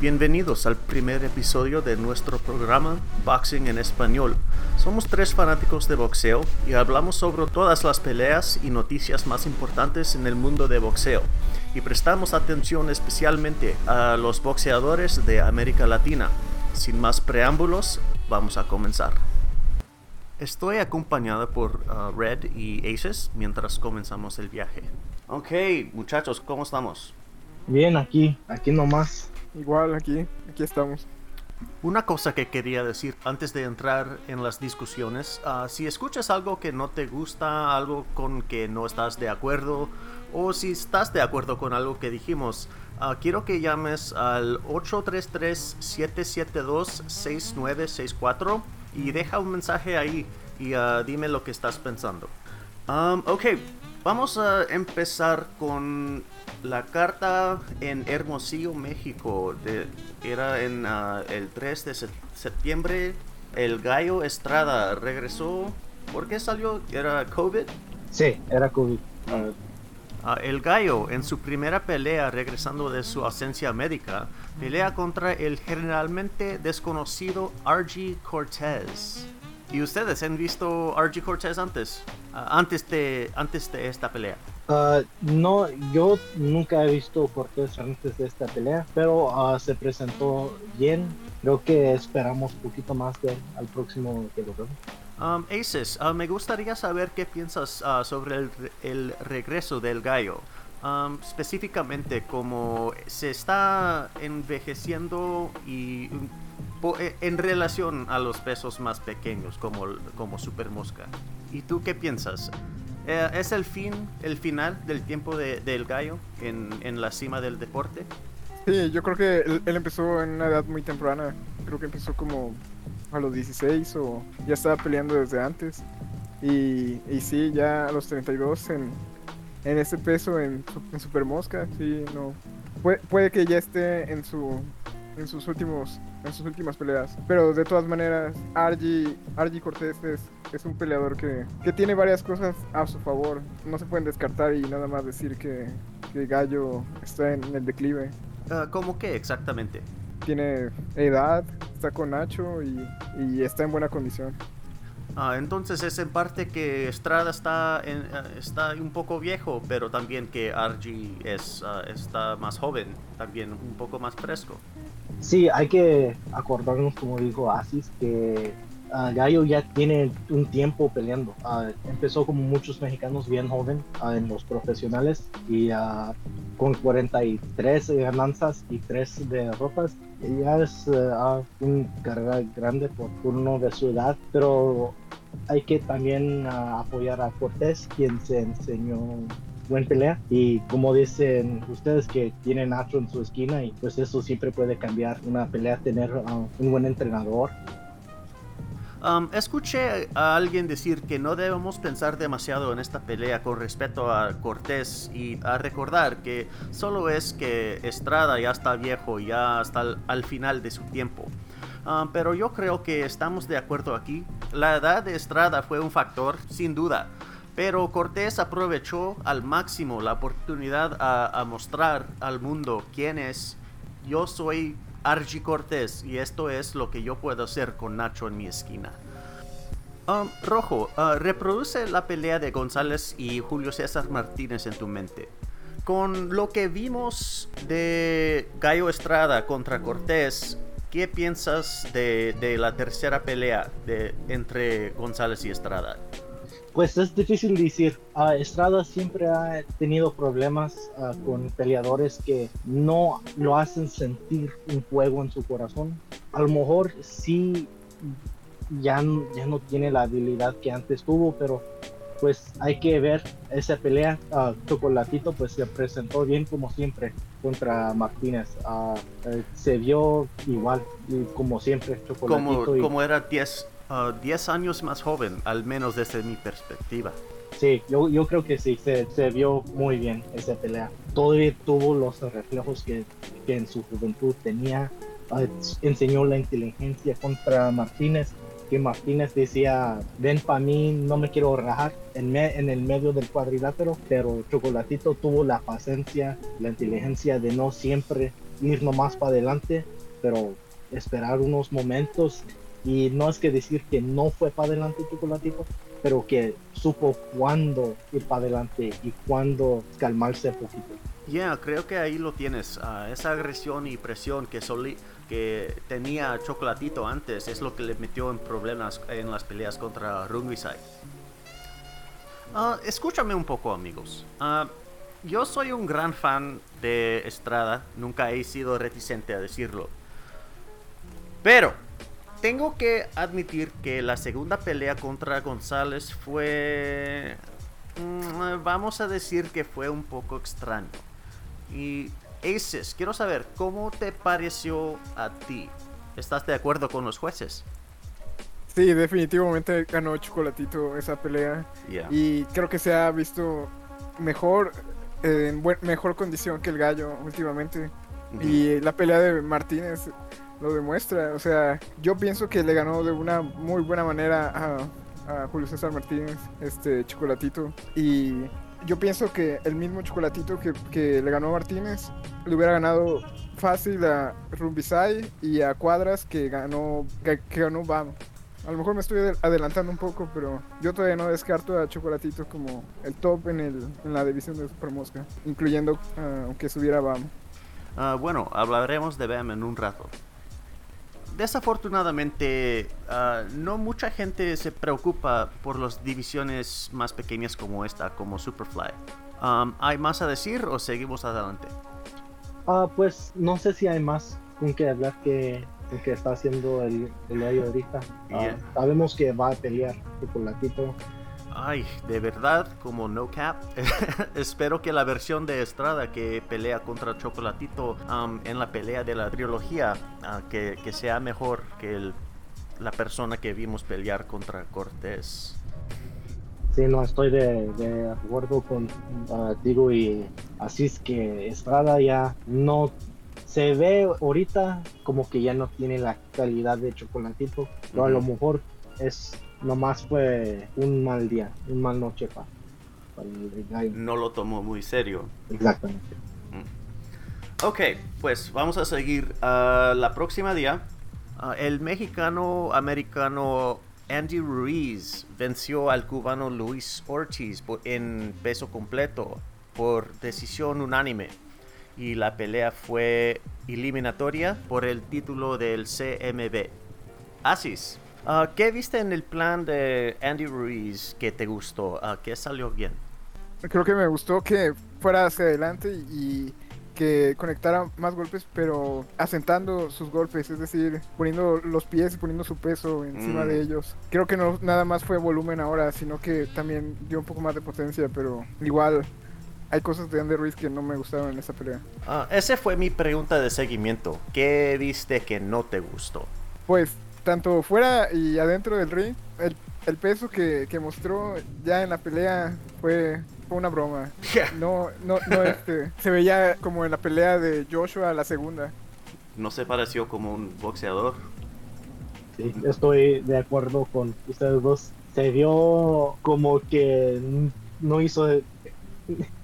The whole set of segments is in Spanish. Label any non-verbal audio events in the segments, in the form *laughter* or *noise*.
Bienvenidos al primer episodio de nuestro programa Boxing en Español. Somos tres fanáticos de boxeo y hablamos sobre todas las peleas y noticias más importantes en el mundo de boxeo. Y prestamos atención especialmente a los boxeadores de América Latina. Sin más preámbulos, vamos a comenzar. Estoy acompañada por uh, Red y Aces mientras comenzamos el viaje. Ok, muchachos, ¿cómo estamos? Bien, aquí, aquí nomás. Igual aquí, aquí estamos. Una cosa que quería decir antes de entrar en las discusiones, ah, si escuchas algo que no te gusta, algo con que no estás de acuerdo, o si estás de acuerdo con algo que dijimos, ah, quiero que llames al 833-772-6964 y deja un mensaje ahí y ah, dime lo que estás pensando. Um, ok, vamos a empezar con la carta en Hermosillo, México, era en ah, el 3 de septiembre. El Gallo Estrada regresó. ¿Por qué salió? ¿Era COVID? Sí, era COVID. Ah, el Gallo, en su primera pelea, regresando de su ausencia médica, pelea contra el generalmente desconocido RG Cortez. ¿Y ustedes han visto RG Cortez antes? Ah, antes, de, antes de esta pelea. Uh, no, yo nunca he visto Cortés antes de esta pelea, pero uh, se presentó bien. Creo que esperamos un poquito más de al próximo que lo um, Aces, uh, me gustaría saber qué piensas sobre el, regreso del gallo. Um, específicamente, como se está envejeciendo y e, en relación a los pesos más pequeños, como, como Super Mosca. ¿Y tú qué piensas? Eh, ¿Es el fin, el final del tiempo de, del gallo en, en, la cima del deporte? Sí, yo creo que él, empezó en una edad muy temprana. Creo que empezó como a los 16 o ya estaba peleando desde antes. Y, y sí, ya a los 32 en, en ese peso en, en Super Mosca, sí, no. Puede, puede que ya esté en su en sus últimos en sus últimas peleas. Pero de todas maneras, Argy, Argy Cortés es, es un peleador que, que, tiene varias cosas a su favor. No se pueden descartar y nada más decir que, que Gallo está en, el declive. Uh, ¿Cómo qué exactamente? Tiene edad, está con Nacho y, y está en buena condición. Ah, entonces es en parte que Estrada está, en, eh, está un poco viejo, pero también que Argy es, uh, está más joven, también un poco más fresco. Sí, hay que acordarnos, como dijo Asis, que uh, Gallo ya tiene un tiempo peleando. Uh, empezó como muchos mexicanos bien joven uh, en los profesionales y con 43 ganancias y 3 derrotas. Ya es un carrera grande por uno de su edad, pero hay que también apoyar a Cortés, quien se enseñó buen pelea y como dicen ustedes que tienen Nacho en su esquina y pues eso siempre puede cambiar una pelea tener uh, un buen entrenador um, escuché a alguien decir que no debemos pensar demasiado en esta pelea con respecto a Cortés y a recordar que solo es que Estrada ya está viejo, ya está al, final de su tiempo. Um, pero yo creo que estamos de acuerdo aquí. La edad de Estrada fue un factor, sin duda. Pero Cortés aprovechó al máximo la oportunidad a, mostrar al mundo quién es. Yo soy Archie Cortés y esto es lo que yo puedo hacer con Nacho en mi esquina. Um, Rojo, uh, reproduce la pelea de González y Julio César Martínez en tu mente. Con lo que vimos de Gallo Estrada contra Cortés, ¿qué piensas de, la tercera pelea entre González y Estrada? Pues es difícil decir. Uh, Estrada siempre ha tenido problemas ah, con peleadores que no lo hacen sentir un fuego en su corazón. A lo mejor sí ya, ya no tiene la habilidad que antes tuvo, pero pues hay que ver esa pelea. Uh, Chocolatito pues se presentó bien como siempre contra Martínez. Eh, se vio igual como siempre. Chocolatito como, como era 10 10 años más joven, al menos desde mi perspectiva. Sí, yo, yo creo que sí, se, se, vio muy bien esa pelea. Todavía tuvo los reflejos que, que en su juventud tenía. Uh, enseñó la inteligencia contra Martínez, que Martínez decía, ven para mí, no me quiero rajar en, me, en el medio del cuadrilátero, pero Chocolatito tuvo la paciencia, la inteligencia de no siempre ir nomás para adelante, pero esperar unos momentos y no es que decir que no fue para adelante Chocolatito, pero que supo cuándo ir para adelante y cuándo calmarse un poquito. Ya, creo que ahí lo tienes. Ah, esa agresión y presión que, soli que tenía Chocolatito antes es lo que le metió en problemas en las peleas contra Rungisai. Ah, escúchame un poco, amigos. Ah, yo soy un gran fan de Estrada, nunca he sido reticente a decirlo. Pero tengo que admitir que la segunda pelea contra González fue... mm, Vamos a decir que fue un poco extraño. Y Aces, quiero saber, ¿cómo te pareció a ti? ¿Estás de acuerdo con los jueces? Sí, definitivamente ganó Chocolatito esa pelea. Yeah. Y creo que se ha visto mejor, eh, en mejor condición que el gallo últimamente. Y la pelea de Martínez lo demuestra. O sea, yo pienso que le ganó de una muy buena manera a, a Julio César Martínez, este Chocolatito. Y yo pienso que el mismo Chocolatito que, que le ganó a Martínez le hubiera ganado fácil a Rumbisai y a Cuadras que ganó, que, que ganó Bam. A lo mejor me estoy adel- adelantando un poco, pero yo todavía no descarto a Chocolatito como el top en, el, en la división de Super Mosca, incluyendo ah, aunque subiera Bam. Ah, bueno, hablaremos de BAM en un rato. Desafortunadamente, ah, no mucha gente se preocupa por las divisiones más pequeñas como esta, como Superfly. Um, ¿Hay más a decir o seguimos adelante? Ah, pues no sé si hay más con que hablar que, está haciendo el, el ahorita. Ah, Yeah. sabemos que va a pelear Chocolatito. Ay, de verdad, como no cap, *laughs* espero que la versión de Estrada que pelea contra Chocolatito um, en la pelea de la trilogía, ah, que, que sea mejor que el- la persona que vimos pelear contra Cortés. Sí, no estoy de, de acuerdo con Digo y así es que Estrada ya no se ve ahorita como que ya no tiene la calidad de Chocolatito, pero a lo mejor es nomás fue un mal día, un mal noche para, para el gallo. No lo tomó muy serio. Exactamente. Ok, pues vamos a seguir. a la próxima día, ah, el mexicano americano Andy Ruiz venció al cubano Luis Ortiz por- en peso completo por decisión unánime. Y la pelea fue eliminatoria por el título del CMB. Asis, ah, ¿qué viste en el plan de Andy Ruiz que te gustó? Ah, ¿Qué salió bien? Creo que me gustó que fuera hacia adelante y que conectara más golpes, pero asentando sus golpes, es decir, poniendo los pies y poniendo su peso encima Mm. de ellos. Creo que no nada más fue volumen ahora, sino que también dio un poco más de potencia, pero igual hay cosas de Andy Ruiz que no me gustaron en esa pelea. Ah, esa fue mi pregunta de seguimiento. ¿Qué viste que no te gustó? Pues tanto fuera y adentro del ring, el, el peso que, que mostró ya en la pelea fue, fue una broma. *laughs* No, no, no, este, se veía como en la pelea de Joshua la segunda. ¿No se pareció como un boxeador? Sí, estoy de acuerdo con ustedes dos. Se vio como que no hizo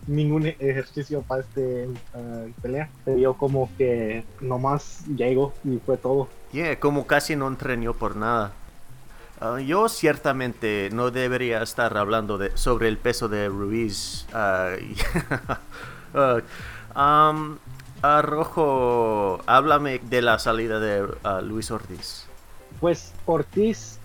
ningún ejercicio para este ah, pelea. Se vio como que nomás llegó y fue todo. Yeah, como casi no entrenó por nada. Ah, yo ciertamente no debería estar hablando de, sobre el peso de Ruiz. um, *laughs* ah, Rojo, háblame de la salida de Luis Ortiz. Pues Ortiz,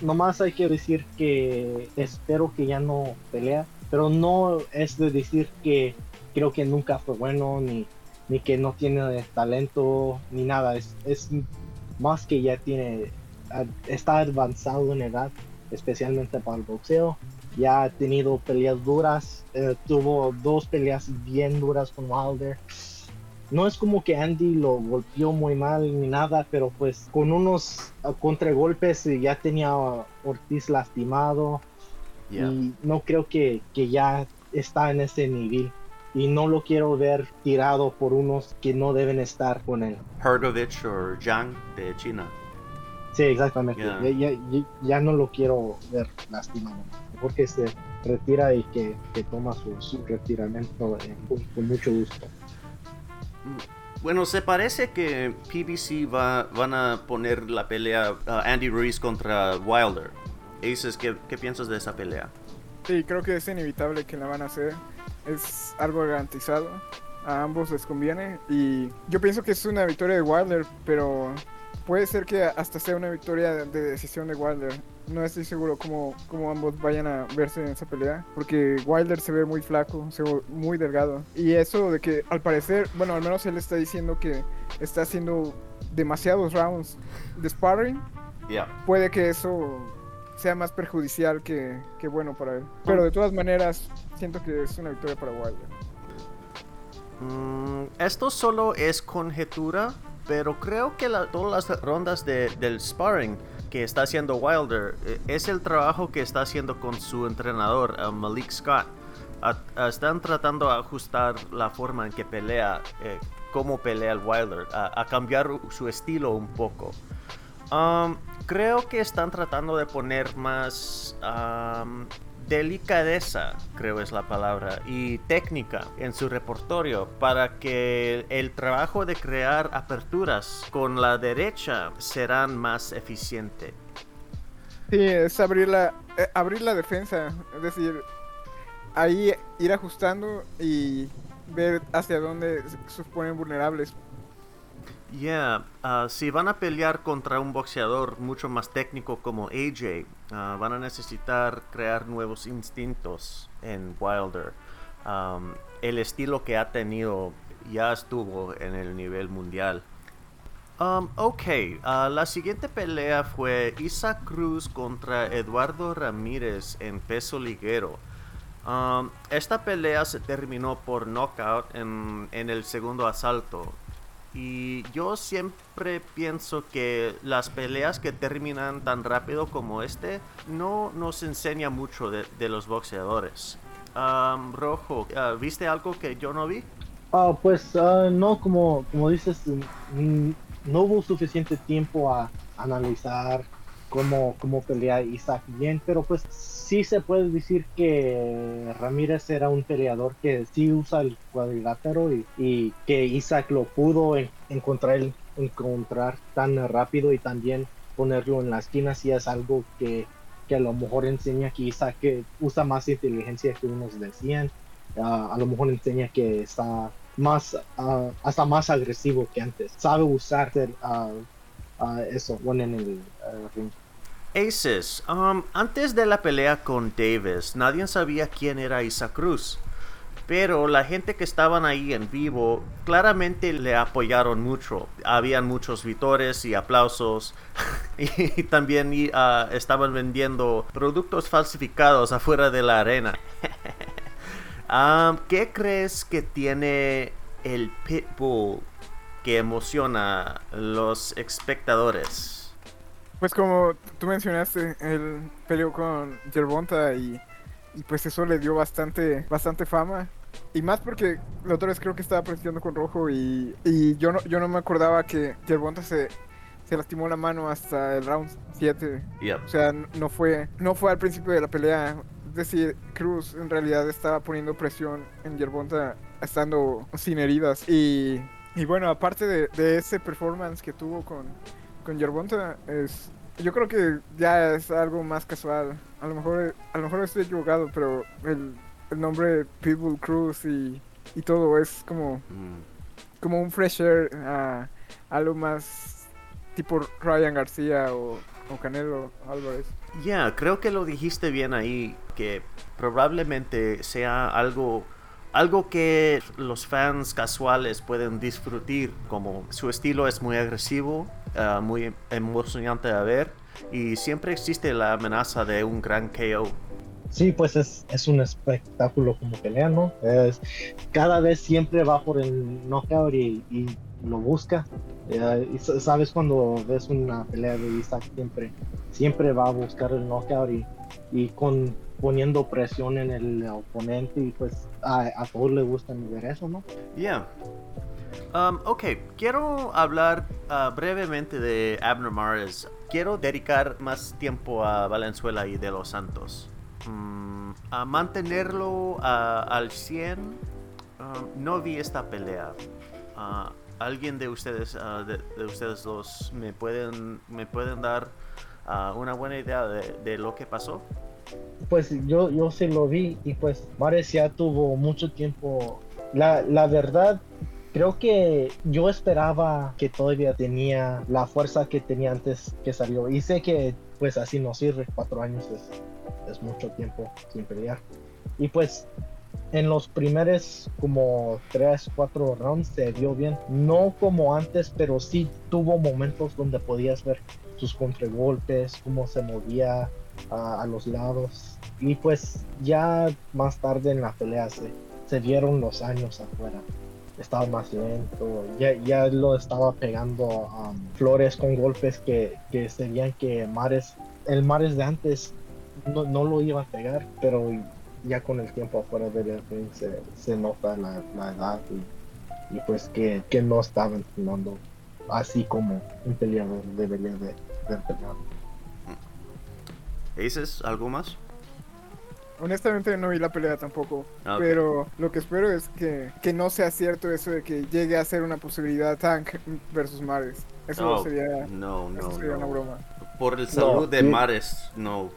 nomás hay que decir que espero que ya no pelea, pero no es de decir que creo que nunca fue bueno, ni, ni que no tiene talento, ni nada. Es, es más que ya tiene, está avanzado en edad, especialmente para el boxeo. Ya ha tenido peleas duras, eh, tuvo dos peleas bien duras con Wilder no es como que Andy lo golpeó muy mal ni nada, pero pues con unos contragolpes eh, ya tenía Ortiz lastimado Yeah. y no creo que, que ya está en ese nivel. Y no lo quiero ver tirado por unos que no deben estar con él. Hergovich o Zhang de China. Sí, exactamente. Ya. Ya, ya- no lo quiero ver lastimado. Porque se retira y que, que toma su, su retiramiento eh, con, con mucho gusto. Bueno, se parece que PBC va, van a poner la pelea Andy Ruiz contra Wilder. Aces, ¿qué, ¿qué piensas de esa pelea? Sí, creo que es inevitable que la van a hacer. Es algo garantizado. A ambos les conviene. Y yo pienso que es una victoria de Wilder, pero puede ser que hasta sea una victoria de decisión de Wilder. No estoy seguro cómo, cómo ambos vayan a verse en esa pelea, porque Wilder se ve muy flaco, se ve muy delgado. Y eso de que al parecer, bueno, al menos él está diciendo que está haciendo demasiados rounds de sparring. Puede que eso sea más perjudicial que, que, bueno para él. Pero de todas maneras, siento que es una victoria para Wilder. Mm, esto solo es conjetura, pero creo que todas las rondas de, del sparring que está haciendo Wilder eh, es el trabajo que está haciendo con su entrenador, eh, Malik Scott. están tratando de ajustar la forma en que pelea, eh, cómo pelea el Wilder, a, cambiar su estilo un poco. Um, creo que están tratando de poner más delicadeza, creo es la palabra, y técnica en su repertorio para que el trabajo de crear aperturas con la derecha serán más eficiente. Sí, es abrir la, eh, abrir la defensa, es decir, ahí ir ajustando y ver hacia dónde se ponen vulnerables Yeah, uh, si van a pelear contra un boxeador mucho más técnico como AJ, uh, van a necesitar crear nuevos instintos en Wilder. Um, el estilo que ha tenido ya estuvo en el nivel mundial. Um, ok, uh, la siguiente pelea fue Isa Cruz contra Eduardo Ramírez en peso liguero. Um, esta pelea se terminó por knockout en, en el segundo asalto. Y yo siempre pienso que las peleas que terminan tan rápido como este no nos enseña mucho de, los boxeadores. Rojo, ah, ¿viste algo que yo no vi? Ah, pues ah, no, como, como dices, no hubo suficiente tiempo a analizar cómo, cómo pelea Isaac bien, pero pues sí se puede decir que Ramírez era un peleador que sí usa el cuadrilátero y, que Isaac lo pudo encontrar, encontrar tan rápido y también ponerlo en la esquina si es algo que, a lo mejor enseña que Isaac usa más inteligencia que unos decían, a lo mejor enseña que está más hasta más agresivo que antes, sabe usar eso en el ring. Aces, um, antes de la pelea con Davis, nadie sabía quién era Isa Cruz. Pero la gente que estaban ahí en vivo claramente le apoyaron mucho. Habían muchos vitores y aplausos. *laughs* y también uh, estaban vendiendo productos falsificados afuera de la arena. Um, *laughs* ¿Qué crees que tiene el Pitbull que emociona a los espectadores? Pues como tú mencionaste, él peleó con Yerbonta y, pues eso le dio bastante, bastante fama. Y más porque la otra vez creo que estaba practicando con Rojo y, yo, no, yo no me acordaba que Yerbonta se, se lastimó la mano hasta el round 7. O sea, no fue, no fue al principio de la pelea. Es decir, Cruz en realidad estaba poniendo presión en Yerbonta estando sin heridas. Y, bueno, aparte de, de ese performance que tuvo con, con Yerbonta es yo creo que ya es algo más casual. A lo mejor a lo mejor estoy equivocado, pero el, el nombre Pitbull Cruz y, y todo es como mm. como un fresher a algo más tipo Ryan García o, o Canelo Álvarez. Ya, creo que lo dijiste bien ahí, que probablemente sea algo algo que los fans casuales pueden disfrutar, como su estilo es muy agresivo, eh, muy emocionante a ver, y siempre existe la amenaza de un gran KO. Sí, pues es, es un espectáculo como pelea, ¿no? Es, cada vez siempre va por el knockout y, y lo busca. Eh, y sabes cuando ves una pelea de Isaac siempre, siempre va a buscar el knockout y, y con poniendo presión en el oponente y pues a, a todos les gusta ver eso, ¿no? Yeah. Um, ok, quiero hablar uh, brevemente de Abner Mares. Quiero dedicar más tiempo a Valenzuela y de los Santos. Mm, a mantenerlo al 100, um, no vi esta pelea. Uh, ¿Alguien de ustedes, ah, de, de ustedes dos, me pueden, me pueden dar ah, una buena idea de, de lo que pasó? Pues yo, yo sí lo vi y pues Mares ya tuvo mucho tiempo. La, la verdad, creo que yo esperaba que todavía tenía la fuerza que tenía antes que salió. Y sé que pues así no sirve, cuatro años es, es mucho tiempo sin pelear. Y pues en los primeros como tres, cuatro rounds se vio bien. No como antes, pero sí tuvo momentos donde podías ver sus contragolpes, cómo se movía a, a los lados. Y pues ya más tarde en la pelea se, se vieron los años afuera. Estaba más lento, ya, ya lo estaba pegando um, Flores con golpes que, que se veían que Mares, el Mares de antes no, no lo iba a pegar, pero ya con el tiempo afuera del ring se, se nota la, la edad y, y pues que, que no estaba entrenando así como un peleador debería de, de entrenar. ¿Aces, algo más? Honestamente no vi la pelea tampoco, Ah, pero lo que espero es que, que no sea cierto eso de que llegue a ser una posibilidad Tank versus Mares. Eso No, sería, no, eso no, sería una broma. Por el salud de. Mares, no.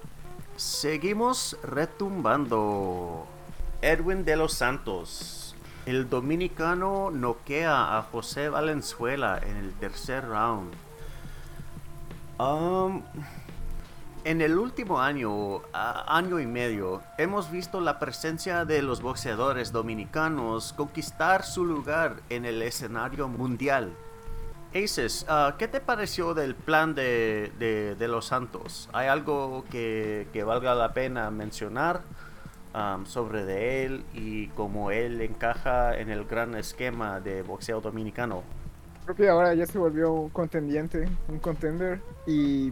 Seguimos retumbando. Edwin de los Santos. El dominicano noquea a José Valenzuela en el tercer round. Um, en el último año, año y medio, hemos visto la presencia de los boxeadores dominicanos conquistar su lugar en el escenario mundial. Aces, ah, ¿qué te pareció del plan de, de- de los Santos? ¿Hay algo que, que valga la pena mencionar am, sobre de él y cómo él encaja en el gran esquema de boxeo dominicano? Creo que ahora ya se volvió un contendiente, un contender, y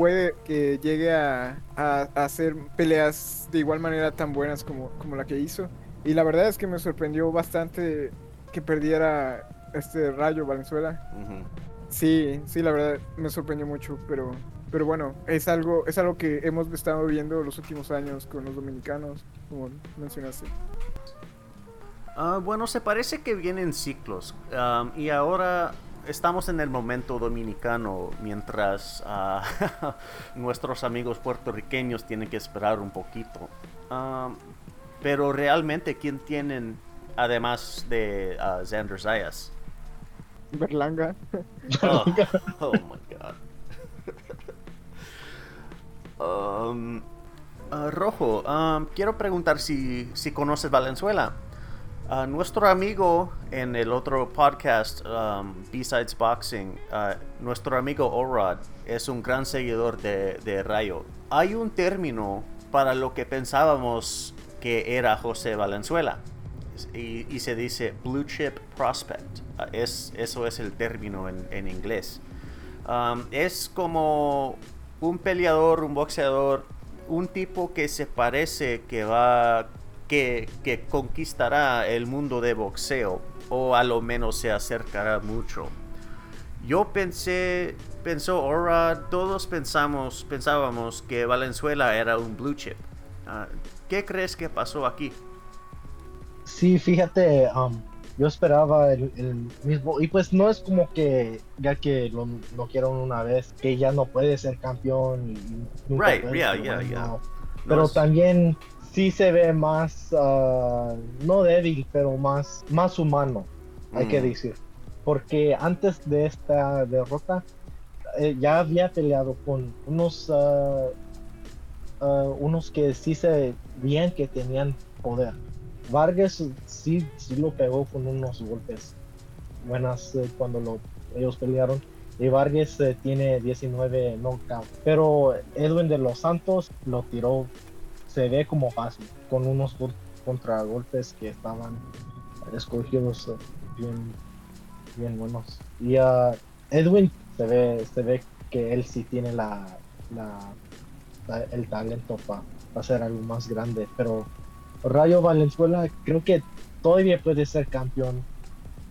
puede que llegue a, a- a hacer peleas de igual manera tan buenas como, como la que hizo. Y la verdad es que me sorprendió bastante que perdiera este Rayo Valenzuela. Sí, sí, la verdad me sorprendió mucho, pero, pero bueno, es algo, es algo que hemos estado viendo los últimos años con los dominicanos, como mencionaste. Ah, bueno, se parece que vienen ciclos am, y ahora estamos en el momento dominicano mientras ah, *laughs* nuestros amigos puertorriqueños tienen que esperar un poquito. Pero realmente, ¿quién tienen además de ah, Xander Zayas? Berlanga. *laughs* Oh, oh my god. *laughs* Um, Rojo, um, quiero preguntar si, si conoces Valenzuela. Nuestro amigo en el otro podcast, um, Besides Boxing, ah, nuestro amigo Orad es un gran seguidor de, de Rayo. Hay un término para lo que pensábamos que era José Valenzuela y, se dice blue chip prospect. Ah, es, eso es el término en, en inglés. Um, es como un peleador, un boxeador, un tipo que se parece que va, que, que conquistará el mundo de boxeo o a lo menos se acercará mucho. Yo pensé, pensó Ora, todos pensamos, pensábamos que Valenzuela era un blue chip. Ah, ¿Qué crees que pasó aquí? Sí, fíjate, um, yo esperaba el, el mismo, y pues no es como que ya que lo, lo quiero una vez, que ya no puede ser campeón. Y, y nunca Right, puede yeah, ser yeah, yeah. No Pero es- también sí se ve más, ah, no débil, pero más, más humano, hay que Mm. decir. Porque antes de esta derrota, eh, ya había peleado con unos, ah, ah, unos que sí se veían que tenían poder. Vargas sí, sí lo pegó con unos golpes buenas eh, cuando lo, ellos pelearon. Y Vargas eh, tiene 19 knockouts. Pero Edwin de los Santos lo tiró, se ve como fácil, con unos gol- contragolpes que estaban escogidos eh, bien, bien buenos. Y ah, Edwin se ve, se ve que él sí tiene la, la- el talento para hacer algo más grande. Pero Rayo Valenzuela creo que todavía puede ser campeón.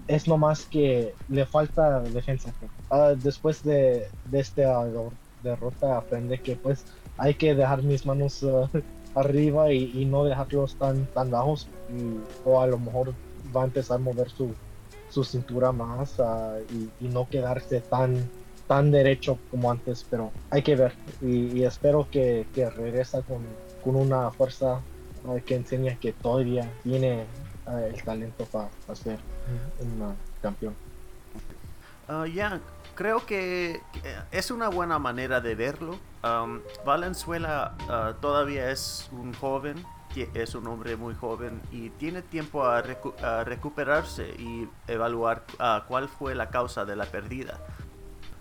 Es nomás que le falta defensa. Ah, después de, de esta derrota aprende que pues hay que dejar mis manos ah, arriba y, y no dejarlos tan, tan bajos. Y- o a lo mejor va a empezar a mover su, su cintura más ah, y, no quedarse tan tan derecho como antes, pero hay que ver y, espero que, que regresa con, con una fuerza que enseña que todavía tiene el talento para ser un campeón. Ya, creo que es una buena manera de verlo. Valenzuela todavía es un joven es un hombre muy joven y tiene tiempo a, recuperarse y evaluar cuál fue la causa de la pérdida.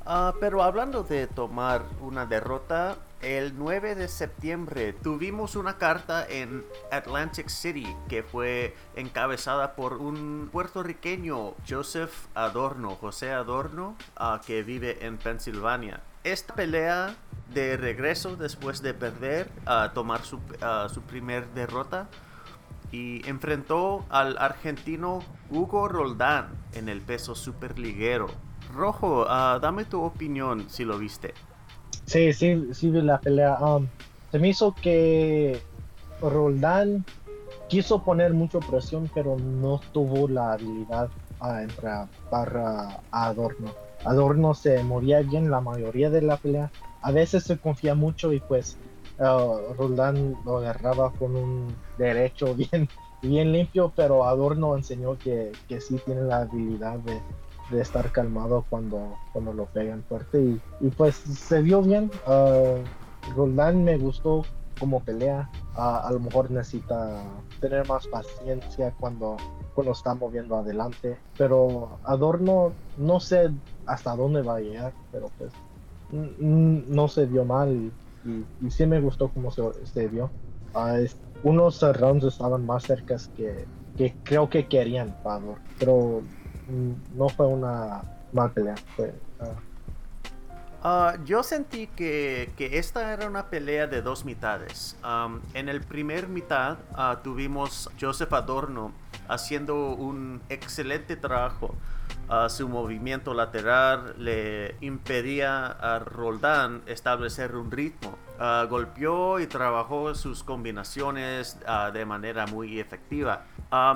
Ah, pero hablando de tomar una derrota, el 9 de septiembre tuvimos una carta en Atlantic City que fue encabezada por un puertorriqueño, Joseph Adorno, José Adorno, ah, que vive en Pensilvania. Esta pelea de regreso después de perder, a tomar su, su primer derrota y enfrentó al argentino Hugo Roldán en el peso superliguero. Rojo, uh, dame tu opinión si lo viste. Sí, sí, sí vi la pelea. Um, se me hizo que Roldán quiso poner mucha presión, pero no tuvo la habilidad a entrar para Adorno. Adorno se moría bien la mayoría de la pelea. A veces se confía mucho y pues uh, Roldán lo agarraba con un derecho *laughs* bien, bien limpio, pero Adorno enseñó que, que sí tiene la habilidad de, de estar calmado cuando, cuando lo pegan fuerte y, y pues se vio bien. Uh, Roldán me gustó como pelea. a lo mejor necesita tener más paciencia cuando, cuando está moviendo adelante. Pero Adorno no sé hasta dónde va a llegar, pero pues no se vio mal y, y, sí me gustó como se, se vio. Uh, unos rounds estaban más cercas que, que creo que querían Adorno pero no fue una mal pelea. Ah. Ah, yo sentí que, esta era una pelea de dos mitades. en el primer mitad uh, tuvimos Joseph Adorno haciendo un excelente trabajo. su movimiento lateral le impedía a Roldán establecer un ritmo. golpeó y trabajó sus combinaciones de manera muy efectiva.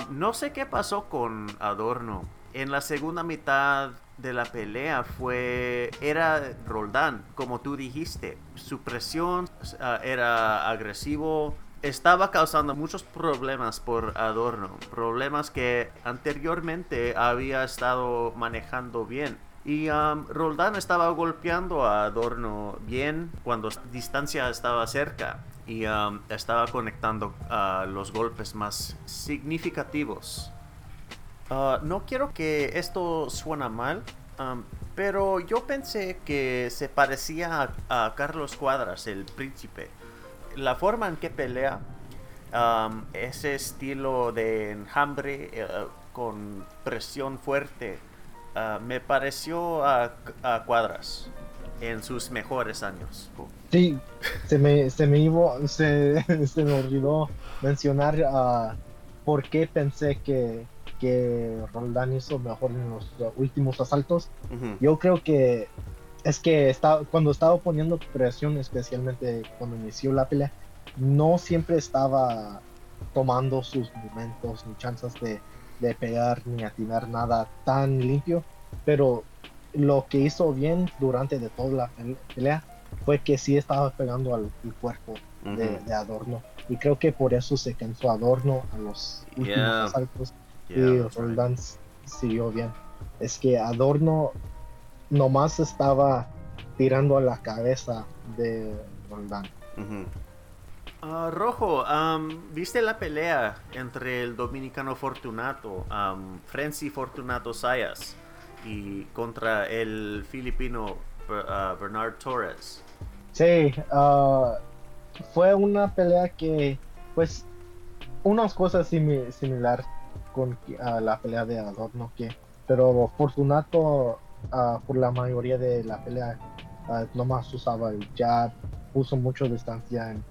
no sé qué pasó con Adorno en la segunda mitad de la pelea fue era Roldán, como tú dijiste. Su presión era agresivo, estaba causando muchos problemas por Adorno, problemas que anteriormente había estado manejando bien. Y um, Roldán estaba golpeando a Adorno bien cuando distancia estaba cerca y um, estaba conectando a los golpes más significativos. Ah, no quiero que esto suena mal, pero yo pensé que se parecía a, Carlos Cuadras, el príncipe. La forma en que pelea, ese estilo de enjambre eh, con presión fuerte, ah, me pareció a, Cuadras en sus mejores años. Sí, se me, se me, *laughs* se, me olvidó mencionar uh, por qué pensé que que Roldán hizo mejor en los últimos asaltos. Yo creo que es que estaba, cuando estaba poniendo presión, especialmente cuando inició la pelea, no siempre estaba tomando sus momentos ni chances de, de pegar ni atinar nada tan limpio. Pero lo que hizo bien durante de toda la pelea fue que sí estaba pegando al, cuerpo de, Adorno. Y creo que por eso se cansó Adorno a los últimos asaltos y Roldán siguió bien. Es que Adorno nomás estaba tirando a la cabeza de Roldán. Ah, Rojo, ¿viste la pelea entre el dominicano Fortunato, um, Frenzy Fortunato Sayas, y contra el filipino ah, Bernard Torres? Sí, ah, fue una pelea que, pues, unas cosas similares con la pelea de Adorno que pero Fortunato por la mayoría de la pelea nomás usaba el jab puso mucho distancia en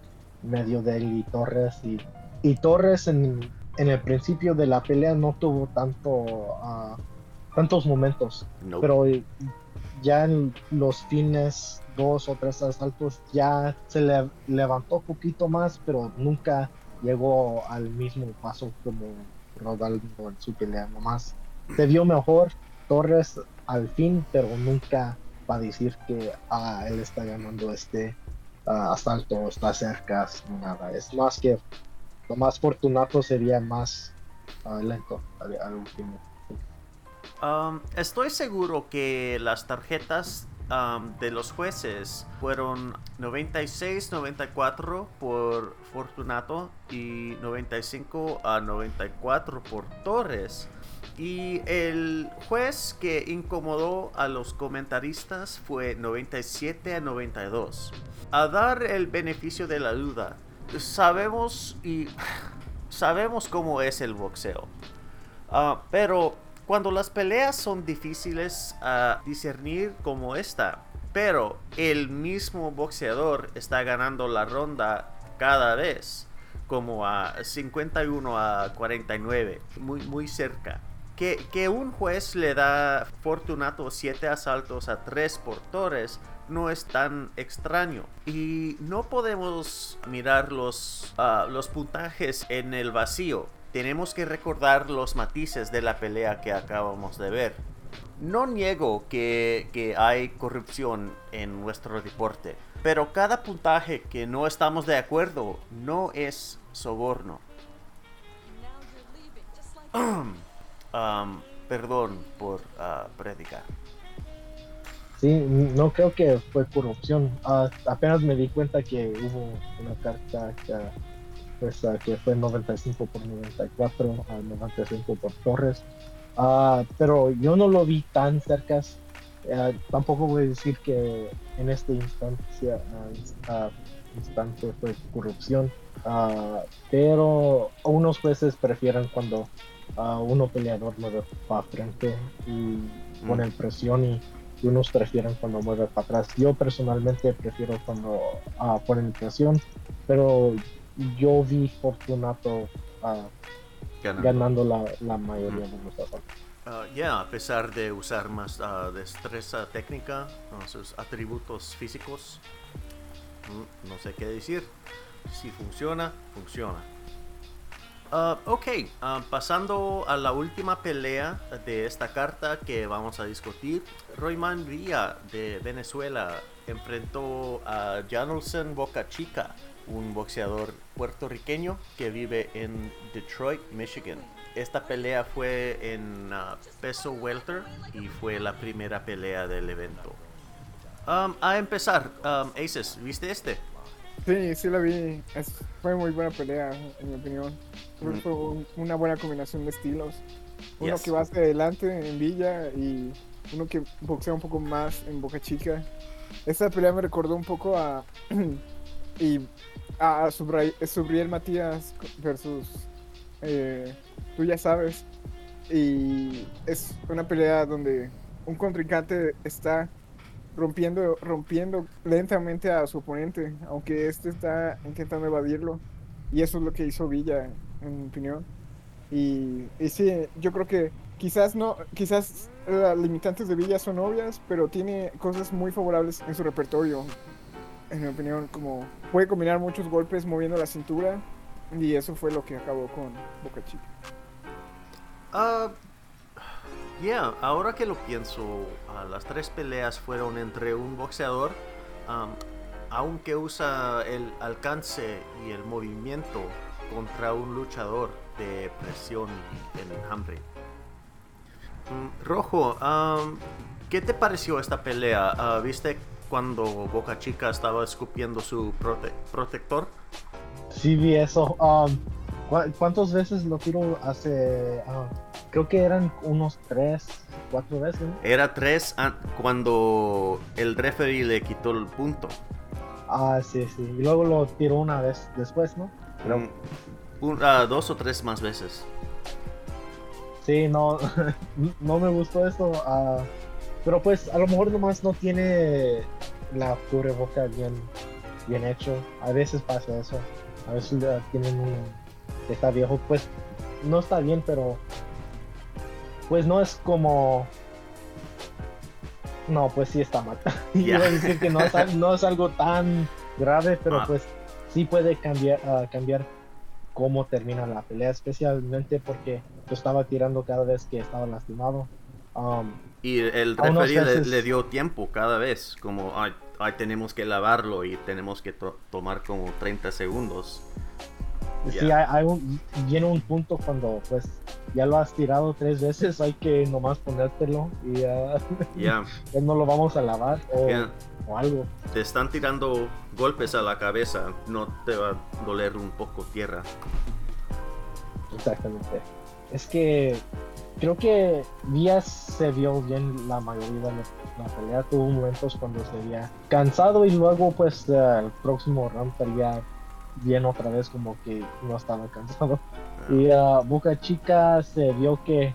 medio de él y Torres y, y Torres en, en, el principio de la pelea no tuvo tanto tantos momentos pero ya en los fines dos o tres asaltos ya se le levantó poquito más pero nunca llegó al mismo paso como Rodaldo en su pelea, nomás se vio mejor Torres al fin, pero nunca va a decir que ah, él está ganando este ah, asalto, está cerca, ni nada. Es más que lo más fortunato sería más ah, lento al, al último. Um, estoy seguro que las tarjetas um, de los jueces fueron 96-94 por Fortunato y 95 a 94 por Torres. Y el juez que incomodó a los comentaristas fue 97 a 92. A dar el beneficio de la duda, sabemos y *sighs* sabemos cómo es el boxeo. Ah, pero cuando las peleas son difíciles a discernir como esta, pero el mismo boxeador está ganando la ronda cada vez, como a 51 a 49, muy, muy cerca. Que, que un juez le da Fortunato 7 asaltos a 3 por Torres no es tan extraño. Y no podemos mirar los, ah, los puntajes en el vacío. Tenemos que recordar los matices de la pelea que acabamos de ver. No niego que, que hay corrupción en nuestro deporte, pero cada puntaje que no estamos de acuerdo no es soborno. *clears throat* Um, perdón por ah, predicar. Sí, no creo que fue corrupción. Ah, apenas me di cuenta que hubo una carta que, pues, ah, que fue 95 por 94 a 95 por Torres. Ah, pero yo no lo vi tan cerca. Eh, tampoco voy a decir que en esta instancia ah, instante fue corrupción. Ah, pero unos jueces prefieren cuando uno peleador mueve para frente y pone presión y, y unos prefieren cuando mueve para atrás. Yo personalmente prefiero cuando ah, ponen presión, pero yo vi Fortunato ah, Ganando. ganando la, la mayoría de los asaltos. Ah, Ya, a pesar de usar más ah, destreza técnica, sus atributos físicos, mm, no sé qué decir. Si funciona, funciona. Ah, ok, pasando a la última pelea de esta carta que vamos a discutir. Royman Villa de Venezuela enfrentó a Janelson Boca Chica, un boxeador puertorriqueño que vive en Detroit, Michigan. Esta pelea fue en ah, peso welter y fue la primera pelea del evento. Um, a empezar, um, Aces, ¿viste este? Sí, sí la vi. Es- fue muy buena pelea, en mi opinión. Creo que Mm. fue un- una buena combinación de estilos. Uno Yes. que va hacia adelante en Villa y uno que boxea un poco más en Boca Chica. Esta pelea me recordó un poco a. *clears throat* y a Subra- Subriel Matías versus. eh, tú ya sabes. Y es una pelea donde un contrincante está rompiendo, rompiendo lentamente a su oponente, aunque este está intentando evadirlo. Y eso es lo que hizo Villa, en mi opinión. Y, y sí, yo creo que quizás no, quizás las limitantes de Villa son obvias, pero tiene cosas muy favorables en su repertorio. En mi opinión, como puede combinar muchos golpes moviendo la cintura. Y eso fue lo que acabó con Boca Chica. Ah, yeah, ahora que lo pienso, ah, las tres peleas fueron entre un boxeador, aunque usa el alcance y el movimiento contra un luchador de presión y el enjambre. Mm, Rojo, am, ¿qué te pareció esta pelea? Ah, ¿Viste cuando Boca Chica estaba escupiendo su prote- protector? Sí vi eso. Um, ¿cu- ¿Cuántas veces lo tiro hace? ah, creo que eran unos tres, cuatro veces. Era tres an- cuando el referee le quitó el punto. Ah, sí, sí. Y luego lo tiró una vez después, ¿no? Creo. Mm, un- ah, dos o tres más veces. Sí, no, *laughs* no me gustó eso. pero pues a lo mejor nomás no tiene la cubreboca bien, bien hecho. A veces pasa eso. A veces ah, tienen un que está viejo. Pues no está bien, pero pues no es como. No, pues sí está mal. Ya. *laughs* Iba a decir que no es, no es algo tan grave, pero Ah. pues sí puede cambiar, ah, cambiar cómo termina la pelea, especialmente porque estaba tirando cada vez que estaba lastimado. Um, Y el referee le, le dio tiempo cada vez, como, ay, ay, tenemos que lavarlo y tenemos que to- tomar como 30 segundos. Sí, Ya. hay, hay un, viene un punto cuando pues ya lo has tirado tres veces, hay que nomás ponértelo y *laughs* ya, ya no lo vamos a lavar o, ya. o algo. te están tirando golpes a la cabeza, no te va a doler un poco tierra. Exactamente. Es que creo que Díaz se vio bien la mayoría de la, pelea. Tuvo momentos cuando se veía cansado y luego pues eh, el próximo round estaría bien otra vez como que no estaba cansado. Y uh, Boca Chica se vio que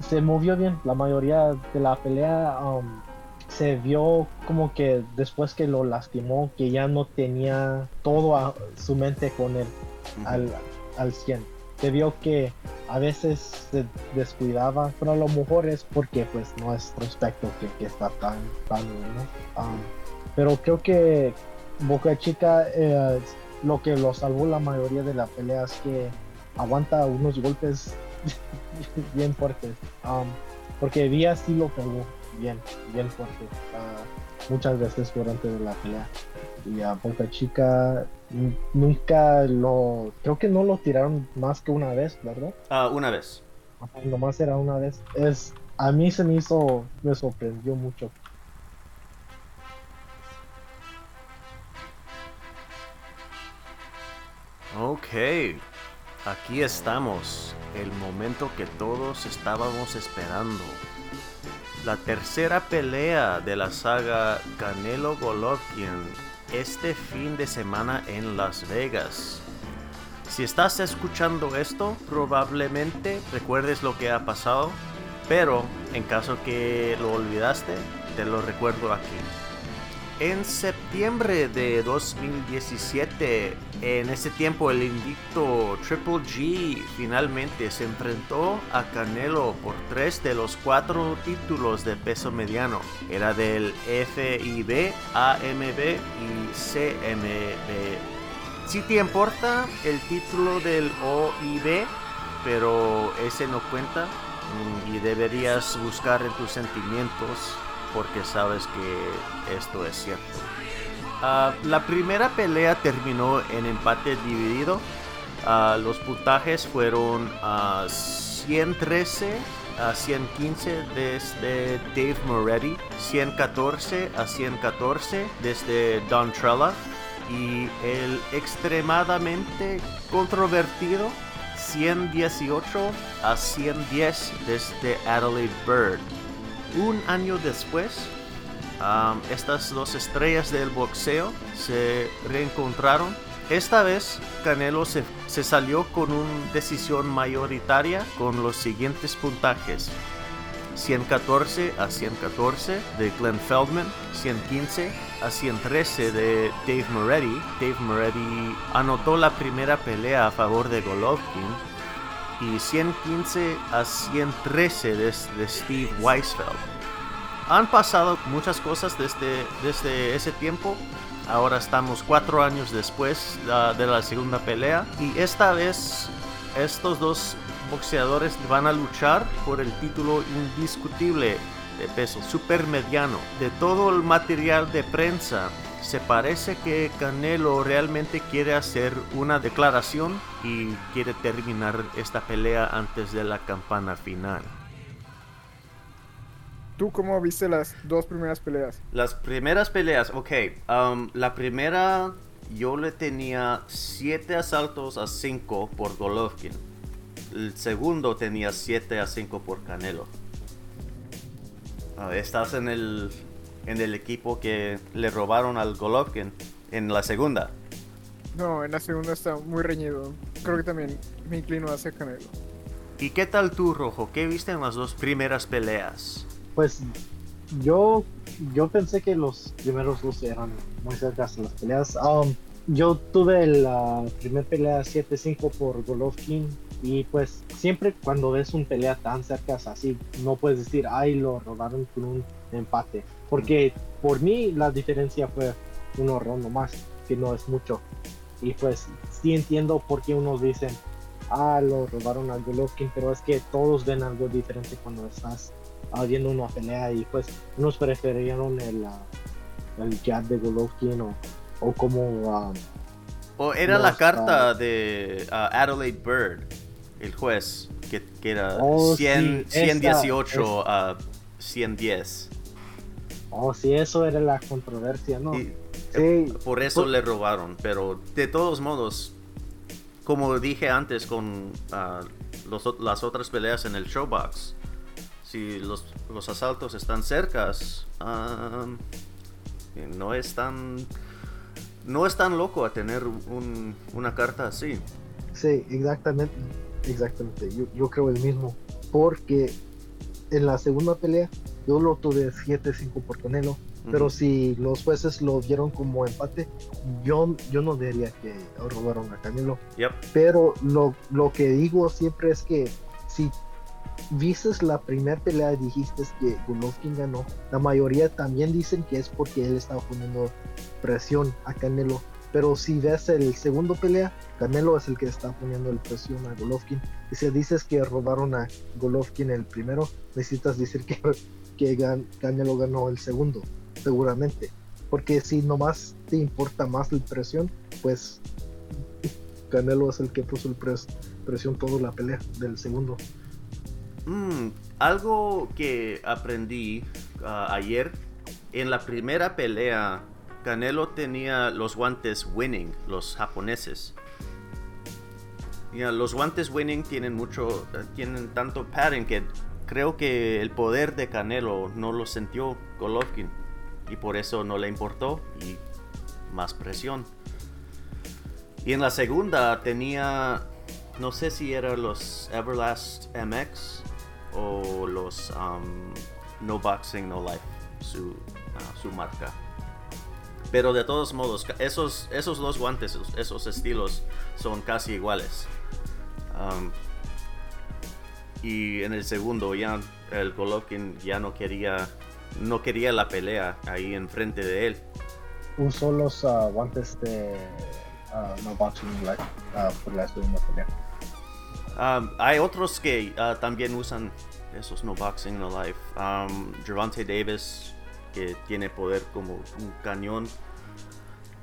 se movió bien. La mayoría de la pelea um, se vio como que después que lo lastimó, que ya no tenía todo a su mente con él al, al 100. Se vio que a veces se descuidaba, pero a lo mejor es porque pues no es prospecto que, que está tan, tan bueno. Um, pero creo que Boca Chica eh, lo que lo salvó la mayoría de la pelea es que aguanta unos golpes *laughs* bien fuertes. Um, porque Díaz sí lo pegó bien, bien fuerte. ah, muchas veces durante la pelea. Y a Boca Chica nunca lo. Creo que no lo tiraron más que una vez, ¿verdad? Ah, una vez. Nomás era una vez. Es, a mí se me hizo. Me sorprendió mucho. Ok, aquí estamos, el momento que todos estábamos esperando. La tercera pelea de la saga Canelo Golovkin este fin de semana en Las Vegas. Si estás escuchando esto, probablemente recuerdes lo que ha pasado, pero en caso que lo olvidaste, te lo recuerdo aquí. En septiembre de 2017, en ese tiempo el invicto Triple G finalmente se enfrentó a Canelo por tres de los cuatro títulos de peso mediano. Era del FIB, AMB y CMB. Si te importa el título del OIB, pero ese no cuenta mm, y deberías buscar en tus sentimientos porque sabes que esto es cierto. Ah, la primera pelea terminó en empate dividido. Ah, los puntajes fueron a 113 a 115 desde Dave Moretti, 114 a 114 desde Don Trella y el extremadamente controvertido 118 a 110 desde Adelaide Bird. Un año después, estas dos estrellas del boxeo se reencontraron. Esta vez Canelo se, se salió con una decisión mayoritaria con los siguientes puntajes. 114 a 114 de Glenn Feldman, 115 a 113 de Dave Moretti. Dave Moretti anotó la primera pelea a favor de Golovkin y 115 a 113 de, de Steve Weisfeld. Han pasado muchas cosas desde, desde ese tiempo. Ahora estamos cuatro años después de la segunda pelea y esta vez estos dos boxeadores van a luchar por el título indiscutible de peso supermediano. De todo el material de prensa, se parece que Canelo realmente quiere hacer una declaración y quiere terminar esta pelea antes de la campana final. ¿Tú cómo viste las dos primeras peleas? Las primeras peleas, ok. um, la primera yo le tenía 7 asaltos a 5 por Golovkin. El segundo tenía 7 a 5 por Canelo. Estás en el, en el equipo que le robaron al Golovkin en la segunda. No, en la segunda está muy reñido. Creo que también me inclino hacia Canelo. ¿Y qué tal tú, Rojo? ¿Qué viste en las dos primeras peleas? Pues yo, yo pensé que los primeros dos eran muy cercanas a las peleas. Um, yo tuve la primera pelea 7-5 por Golovkin y pues siempre cuando ves un pelea tan cerca así, no puedes decir, ay, lo robaron con un empate. Porque por mí la diferencia fue un horror nomás, que no es mucho. Y pues sí entiendo por qué unos dicen, ah, lo robaron a Golovkin, pero es que todos ven algo diferente cuando estás viendo una pelea y pues unos preferieron el, ah, el jab de Golovkin o, o como... ah, O era la carta ah, de ah, Adelaide Bird, el juez, que, que era Oh, 100, sí, esa 118 a 110. Oh, sí, eso era la controversia, ¿no? Y Sí, por eso Por- le robaron, pero de todos modos, como dije antes con ah, los las otras peleas en el showbox, si los, los asaltos están cercas, ah, no es tan no es tan loco a tener un- una carta así. Sí, exactamente. Exactamente. Yo, yo creo el mismo. Porque en la segunda pelea yo lo tuve 7-5 por Canelo. Pero si los jueces lo vieron como empate, yo, yo no diría que robaron a Canelo. Yep. Pero lo, lo que digo siempre es que si vistes la primera pelea y dijiste que Golovkin ganó, la mayoría también dicen que es porque él estaba poniendo presión a Canelo. Pero si ves el segundo pelea, Canelo es el que está poniendo el presión a Golovkin. Y si dices que robaron a Golovkin el primero, necesitas decir que, que gan- Canelo ganó el segundo, seguramente. Porque si nomás te importa más la presión, pues Canelo es el que puso el pres- presión toda la pelea del segundo. Mm, algo que aprendí ah, ayer, en la primera pelea, Canelo tenía los guantes winning, los japoneses. Ya, los guantes winning tienen mucho, tienen tanto padding que creo que el poder de Canelo no lo sintió Golovkin y por eso no le importó y más presión. Y en la segunda tenía, no sé si eran los Everlast MX o los um, No Boxing No Life, su, ah, su marca. Pero de todos modos, esos, esos dos guantes, esos, esos estilos son casi iguales. Um, y en el segundo ya el Golovkin ya no quería no quería la pelea ahí enfrente de él. Usó los ah, guantes de ah, no boxing like, ah, por la segunda pelea. Um, hay otros que ah, también usan esos no boxing no life. Um, Gervonta Davis que tiene poder como un cañón.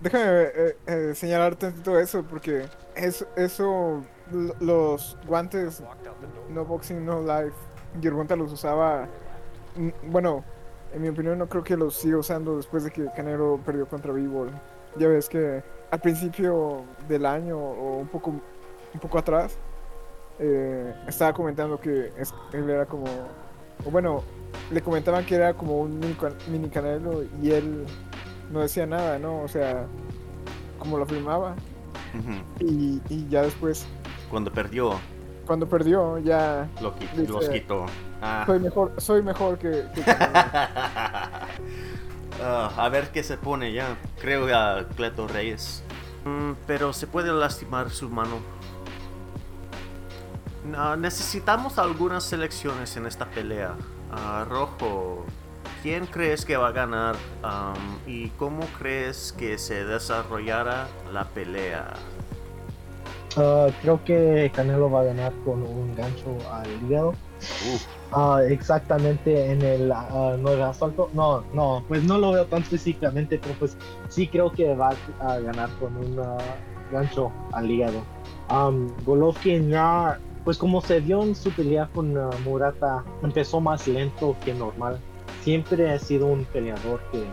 Déjame eh, eh, señalar tantito eso, porque eso, eso los guantes no boxing, no life, Gervonta los usaba, bueno, en mi opinión no creo que los siga usando después de que Canelo perdió contra Bivol. Ya ves que al principio del año o un poco, un poco atrás, eh, estaba comentando que él era como, o bueno, le comentaban que era como un mini, mini Canelo y él no decía nada, ¿no? O sea, como lo filmaba. Y, y ya después, Cuando perdió, cuando perdió, ya lo qui- Dice- los quitó. Ah. soy mejor, soy mejor que. *laughs* Ah, a ver qué se pone ya. Creo a Cleto Reyes. Mm, pero se puede lastimar su mano. No, necesitamos algunas selecciones en esta pelea. Ah, Rojo, ¿quién crees que va a ganar? Am, ¿Y cómo crees que se desarrollará la pelea? Ah, creo que Canelo va a ganar con un gancho al hígado. Uf, Ah, exactamente en el ah, nueve asalto. No, no, pues no lo veo tan físicamente, pero pues sí creo que va a ganar con un gancho al hígado. Am, Golovkin ya, pues como se vio en su pelea con Murata, empezó más lento que normal. Siempre ha sido un peleador que,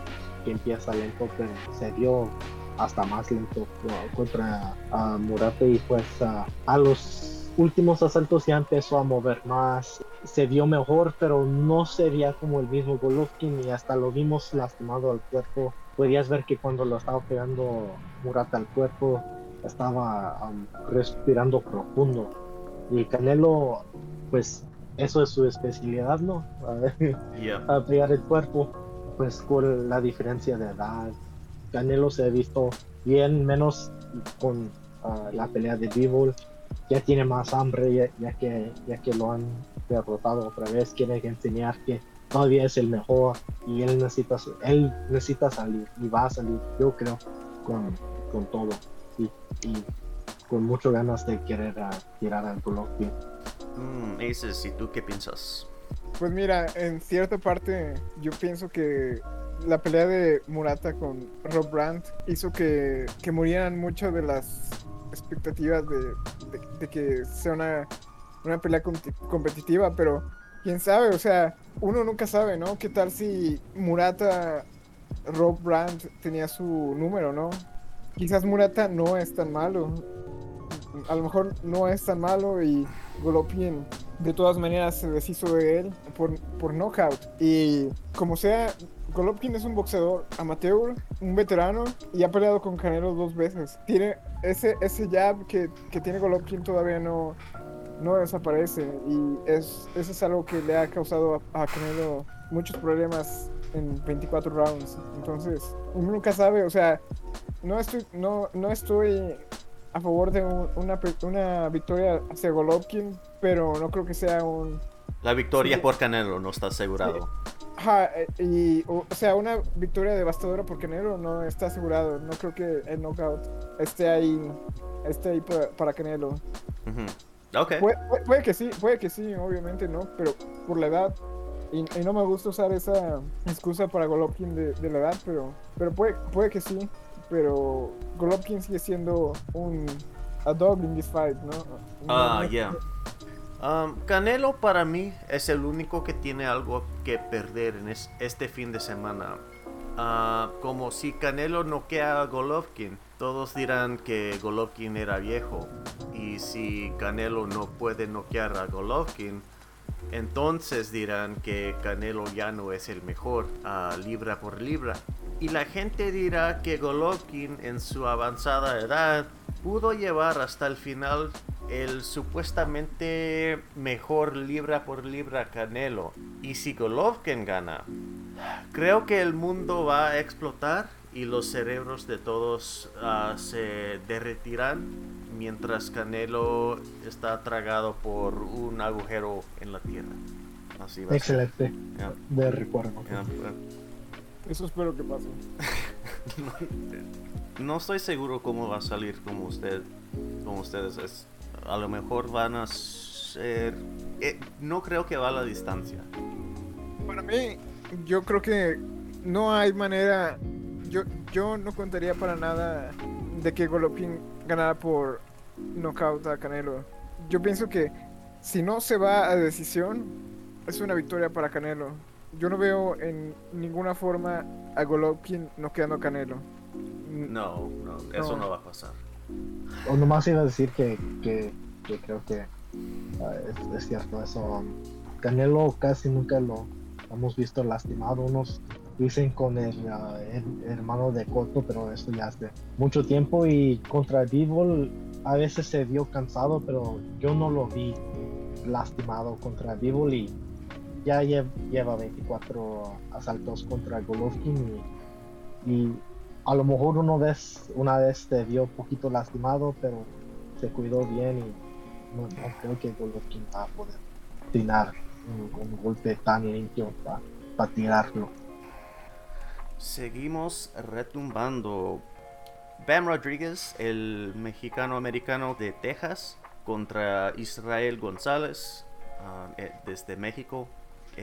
que empieza lento, pero se vio hasta más lento contra ah, Murata y pues a los últimos asaltos ya empezó a mover más, se vio mejor, pero no se veía como el mismo Golovkin y hasta lo vimos lastimado al cuerpo. Podías ver que cuando lo estaba pegando Murata al cuerpo estaba respirando profundo. Y Canelo, pues eso es su especialidad, ¿no? yeah. a *laughs* pegar el cuerpo, pues con la diferencia de edad. Canelo se ha visto bien menos con ah, la pelea de Bivol. Ya tiene más hambre, ya, ya que, ya que lo han derrotado otra vez. Quiere enseñar que todavía es el mejor y él necesita, él necesita salir y va a salir, yo creo, con, con todo. Y, y con mucho ganas de querer ah, tirar al Golovkin. Mm, Aces, ¿y tú qué piensas? Pues mira, en cierta parte yo pienso que la pelea de Murata con Rob Brandt hizo que, que murieran muchas de las expectativas de, de- que sea una, una pelea competi- competitiva, pero quién sabe, o sea, uno nunca sabe, ¿no? ¿Qué tal si Murata, Rob Brandt tenía su número, ¿no? Quizás Murata no es tan malo. A lo mejor no es tan malo y Golovkin de todas maneras se deshizo de él por, por knockout. Y como sea, Golovkin es un boxeador amateur, un veterano y ha peleado con Canelo dos veces. Tiene ese, ese jab que, que tiene Golovkin todavía no, no desaparece y es, eso es algo que le ha causado a, Canelo muchos problemas en 24 rounds. Entonces, nunca sabe, o sea, no estoy, no, no estoy a favor de un- una, una victoria hacia Golovkin, pero no creo que sea un... La victoria Sí. por Canelo no está asegurado. Ajá, eh, y, o, o sea, una victoria devastadora por Canelo no está asegurado. No creo que el knockout esté ahí, esté ahí para, para Canelo. Ujú. Ok. Puede, puede- puede que sí, puede que sí, obviamente, ¿no? Pero por la edad. Y, y no me gusta usar esa excusa para Golovkin de, de la edad, pero, pero puede, puede que sí. Pero Golovkin sigue siendo un a dog in this fight, ¿no? Ah, no- yeah. Um, Canelo para mí es el único que tiene algo que perder en es- este fin de semana. Ah, como si Canelo noquea a Golovkin, todos dirán que Golovkin era viejo. Y si Canelo no puede noquear a Golovkin, entonces dirán que Canelo ya no es el mejor, ah, libra por libra. Y la gente dirá que Golovkin en su avanzada edad pudo llevar hasta el final el supuestamente mejor libra por libra Canelo. Y si Golovkin gana, creo que el mundo va a explotar y los cerebros de todos ah, se derretirán mientras Canelo está tragado por un agujero en la tierra. Así va. Excelente de recuerdo. ya. Eso espero que pase. *laughs* No estoy seguro cómo va a salir como usted, como ustedes es. A lo mejor van a ser. eh, no creo que va a la distancia. Para mí, yo creo que no hay manera. Yo, yo no contaría para nada de que Golovkin ganara por knockout a Canelo. Yo pienso que si no se va a decisión, es una victoria para Canelo. Yo no veo en ninguna forma a Golovkin noqueando a Canelo. No, no, eso No. no va a pasar. O nomás iba a decir que, que, que creo que ah, es, es cierto eso. Canelo casi nunca lo hemos visto lastimado. Unos dicen con el, her- hermano de Cotto, pero esto ya hace mucho tiempo. Y contra Bivol a veces se vio cansado, pero yo no lo vi lastimado contra Bivol y ya lle- lleva 24 asaltos contra Golovkin y, a lo mejor uno vez, una vez te vio un poquito lastimado, pero se cuidó bien y no, creo que Golovkin va a poder tirar un, golpe tan limpio para tirarlo. Seguimos retumbando. Bam Rodríguez, el mexicano-americano de Texas, contra Israel González, eh, desde México,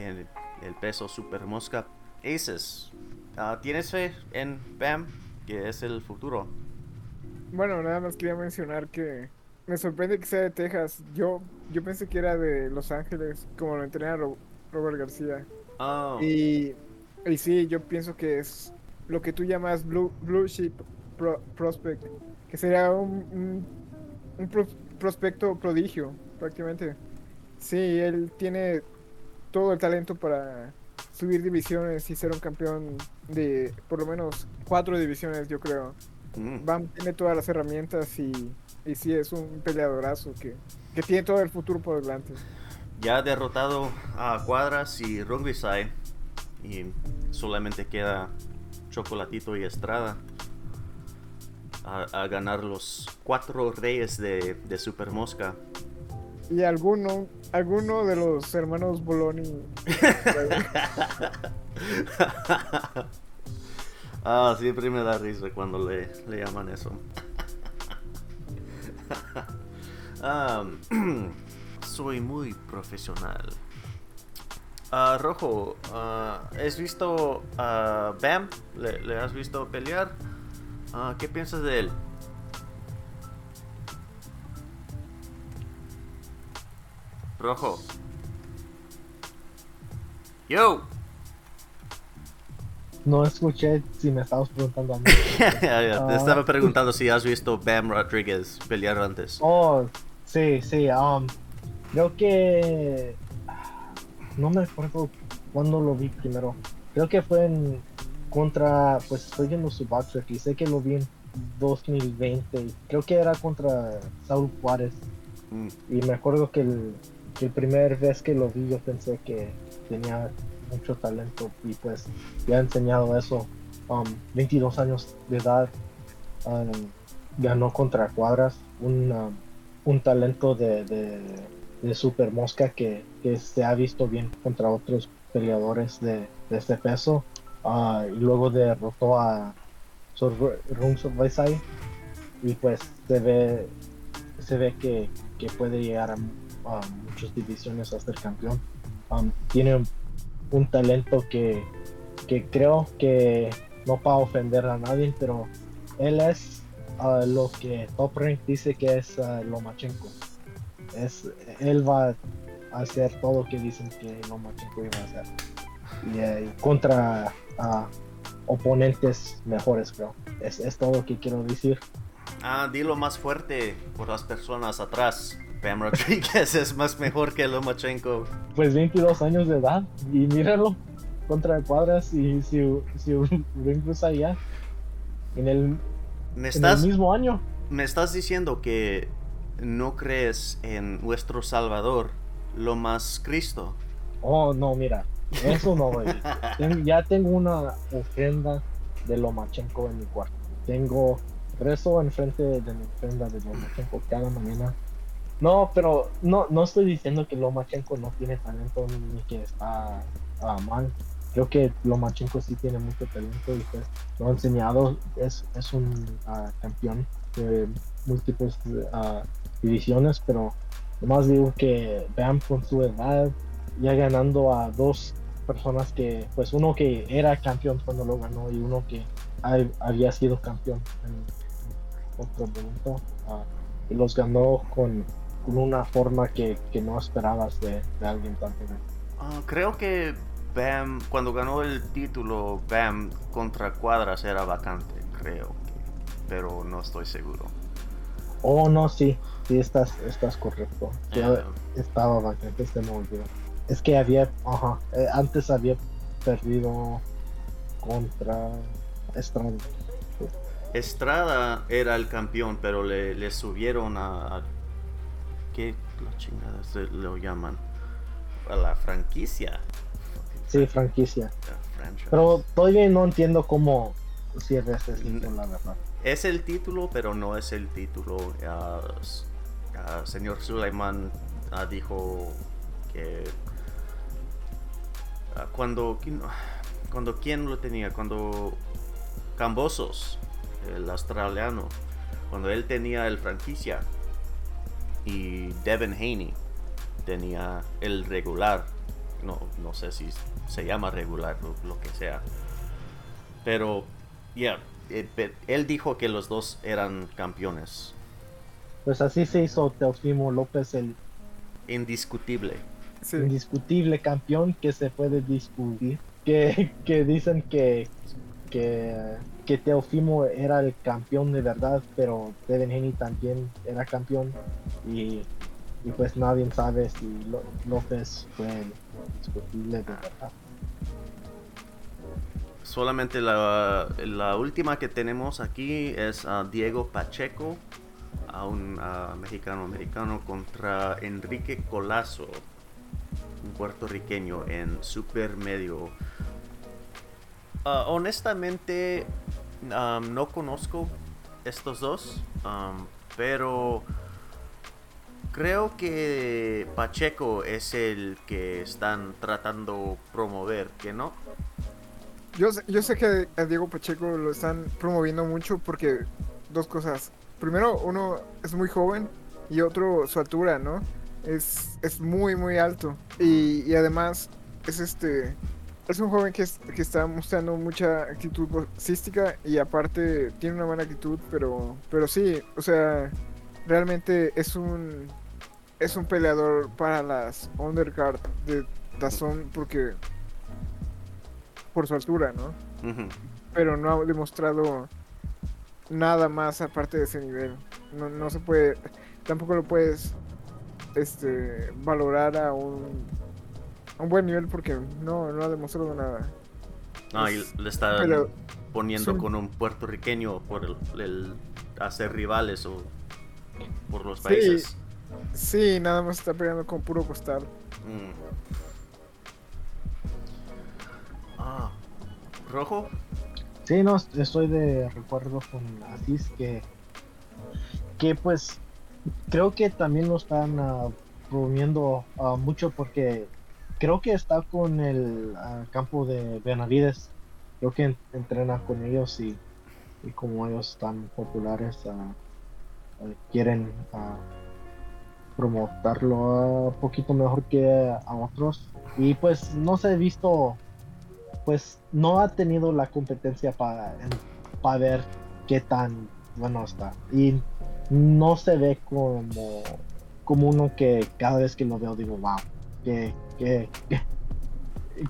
en el peso super mosca. Aces, ah, ¿tienes fe en Bam, que es el futuro? Bueno, nada más quería mencionar que me sorprende que sea de Texas. Yo, yo pensé que era de Los Ángeles, como lo entrena Ro- Robert García. Oh, Y, y sí, yo pienso que es lo que tú llamas Blue, blue Chip pro- Prospect, que sería un, un, un pro- prospecto prodigio, prácticamente. Sí, él tiene todo el talento para subir divisiones y ser un campeón de por lo menos cuatro divisiones, yo creo. mm. Bam tiene todas las herramientas y, y sí, es un peleadorazo que, que tiene todo el futuro por delante. ya ha derrotado a Cuadras y Rugby Side y solamente queda Chocolatito y Estrada a, a ganar los cuatro reyes de, de Super Mosca. Y alguno, alguno de los hermanos Boloni. *laughs* ah, siempre me da risa cuando le, le llaman eso. *laughs* Um, *clears throat* soy muy profesional. Ah, Rojo, ah, ¿has visto a Bam? ¿Le, le has visto pelear? Ah, ¿Qué piensas de él? Rojo. Yo. No escuché si me estabas preguntando a mí. *laughs* Te Ah. estaba preguntando si has visto Bam Rodríguez pelear antes. Oh, sí, sí. um, creo que. No me acuerdo cuándo lo vi primero. Creo que fue en. Contra. Pues estoy viendo su box aquí. Sé que lo vi en 2020. Creo que era contra Saúl Juárez. Mm, Y me acuerdo que el, que el primer vez que lo vi yo pensé que tenía mucho talento y pues ya ha enseñado eso. Um, 22 años de edad, um, ganó contra Cuadras, un, um, un talento de, de, de super mosca que, que se ha visto bien contra otros peleadores de, de este peso. Ah, y luego derrotó a Rung Sorbaisai y pues se ve se ve que, que puede llegar a, a muchas divisiones a ser campeón. Um, tiene un, un talento que, que creo que no para ofender a nadie, pero él es uh, lo que Top Rank dice que es uh, Lomachenko. Es, él va a hacer todo lo que dicen que Lomachenko iba a hacer. Y, eh, contra uh, oponentes mejores, creo. Es, es todo lo que quiero decir. Ah, dilo más fuerte por las personas atrás. Bam Rodríguez es más mejor que Lomachenko. pues 22 años de edad y míralo contra cuadras y si, si incluso allá en el, ¿Me en el mismo año ¿Me estás diciendo que no crees en nuestro Salvador, lo más Cristo? oh no mira eso no güey. Ten- ya tengo una ofrenda de Lomachenko en mi cuarto tengo rezo enfrente de mi ofrenda de Lomachenko cada mañana no pero no no estoy diciendo que Lomachenko no tiene talento ni que está mal. Creo que Lomachenko sí tiene mucho talento y pues lo ha enseñado. Es, es un ah, campeón de múltiples ah, divisiones pero nomás digo que vean con su edad ya ganando a dos personas que pues uno que era campeón cuando lo ganó y uno que ha- había sido campeón en, otro momento ah, y los ganó con una forma que, que no esperabas de, de alguien tan. Ah, creo que Bam, cuando ganó el título, Bam contra Cuadras era vacante, creo. que- Pero no estoy seguro. Oh, no, sí, sí, estás, estás correcto. Estaba vacante, se me olvidó. Es que había, ajá, eh, antes había perdido contra Estrada. Estrada era el campeón, pero le, le subieron a, a- ¿Qué la chingada se lo llaman? A la franquicia. Sí, franquicia. Pero todavía no entiendo cómo cierra ese título, la verdad. Es el título, pero no es el título. Ah, señor Suleiman ah, dijo que ah, cuando ¿quién- cuando quién lo tenía, cuando Cambosos, el australiano, cuando él tenía el franquicia y Devin Haney tenía el regular, no, no sé si se llama regular, lo, lo que sea, pero ya, eh, pe- él dijo que los dos eran campeones. Pues así se hizo Teofimo López, el Indiscutible. Sí. indiscutible campeón que se puede discutir. Que, que dicen que, que, que Teofimo era el campeón de verdad, pero Devin Haney también era campeón. Y, y pues nadie sabe si Lo- López fue el indiscutible de verdad. Solamente la, la última que tenemos aquí es a Diego Pacheco, a un ah, mexicano americano contra Enrique Colazo, un puertorriqueño en super medio. Ah, honestamente, am, no conozco estos dos, pero creo que Pacheco es el que están tratando promover, ¿que no? Yo sé, yo sé que a Diego Pacheco lo están promoviendo mucho porque dos cosas. primero uno es muy joven y otro su altura, ¿no? Es, es muy, muy alto. Y, y además es este es un joven que, que, está mostrando mucha actitud boxística y aparte tiene una buena actitud, pero, pero sí, o sea, realmente es un es un peleador para las undercard de Dazón porque por su altura, ¿no? Pero no ha demostrado nada más aparte de ese nivel. No, no se puede, tampoco lo puedes este valorar a un un buen nivel porque no, no ha demostrado nada. No, y le está poniendo con un puertorriqueño por el, hacer rivales o por los países. Sí, nada más está peleando con puro costal. Mm. Ah, ¿rojo? Sí, no, estoy de recuerdo con Asís que, que pues creo que también lo están uh, promoviendo ah, mucho porque creo que está con el ah, campo de Benavides. Creo que entrena con ellos y, como ellos están populares, ah, ah, quieren promotarlo un poquito mejor que a otros. Y pues no se ha visto, pues no ha tenido la competencia para para ver qué tan bueno está. Y no se ve como, como uno que cada vez que lo veo digo, wow, que qué,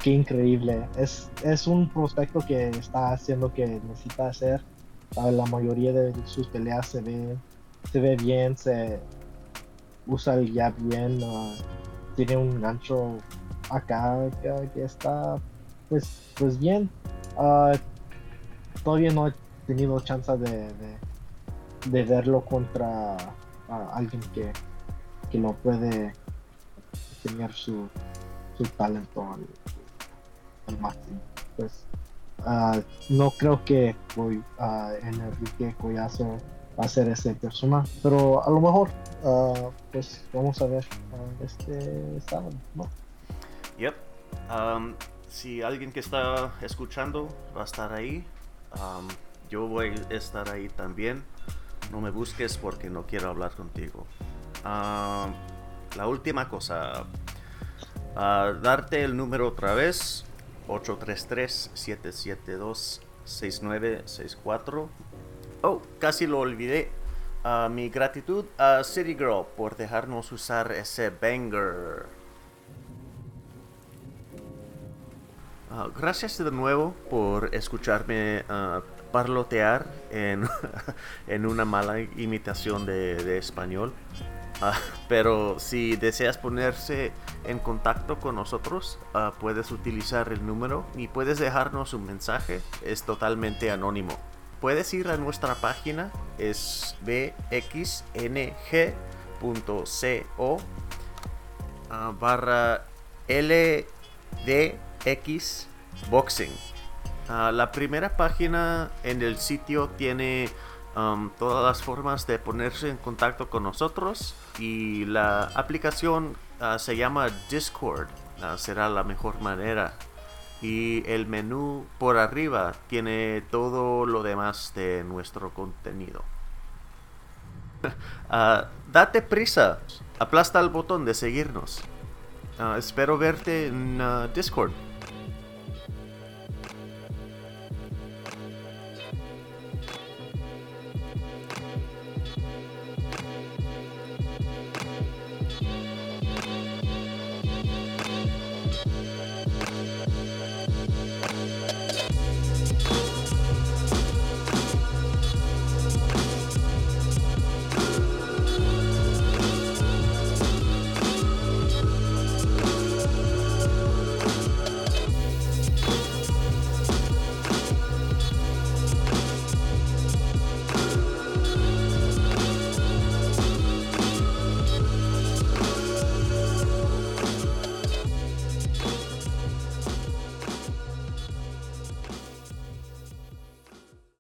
qué, increíble. Es, es un prospecto que está haciendo que necesita hacer. La mayoría de sus peleas se ve, se ve bien, se usa el jab bien, ah, tiene un gancho acá que, está pues, pues bien. Ah, todavía no he tenido chance de, de, verlo contra alguien que, que lo puede enseñar su, su talento al, máximo. Pues uh, no creo que voy uh, Enrique Collazo va a ser ese persona, pero a lo mejor uh, pues vamos a ver este sábado, ¿no? Yep. Um, si alguien que está escuchando va a estar ahí, um, yo voy a estar ahí también. No me busques porque no quiero hablar contigo. La última cosa, darte el número otra vez, 833-772-6964. Oh, casi lo olvidé. mi gratitud a City Girl por dejarnos usar ese banger. gracias de nuevo por escucharme parlotear en, *laughs* en, una mala imitación de español. Ah, *laughs* pero si deseas ponerse en contacto con nosotros, ah, puedes utilizar el número y puedes dejarnos un mensaje. Es totalmente anónimo. Puedes ir a nuestra página, es bxng.co ah, barra LDX Boxing. la primera página en el sitio tiene todas las formas de ponerse en contacto con nosotros y la aplicación ah, se llama Discord. Ah, será la mejor manera. Y el menú por arriba tiene todo lo demás de nuestro contenido. *laughs* Ah, date prisa. Aplasta el botón de seguirnos. espero verte en Discord.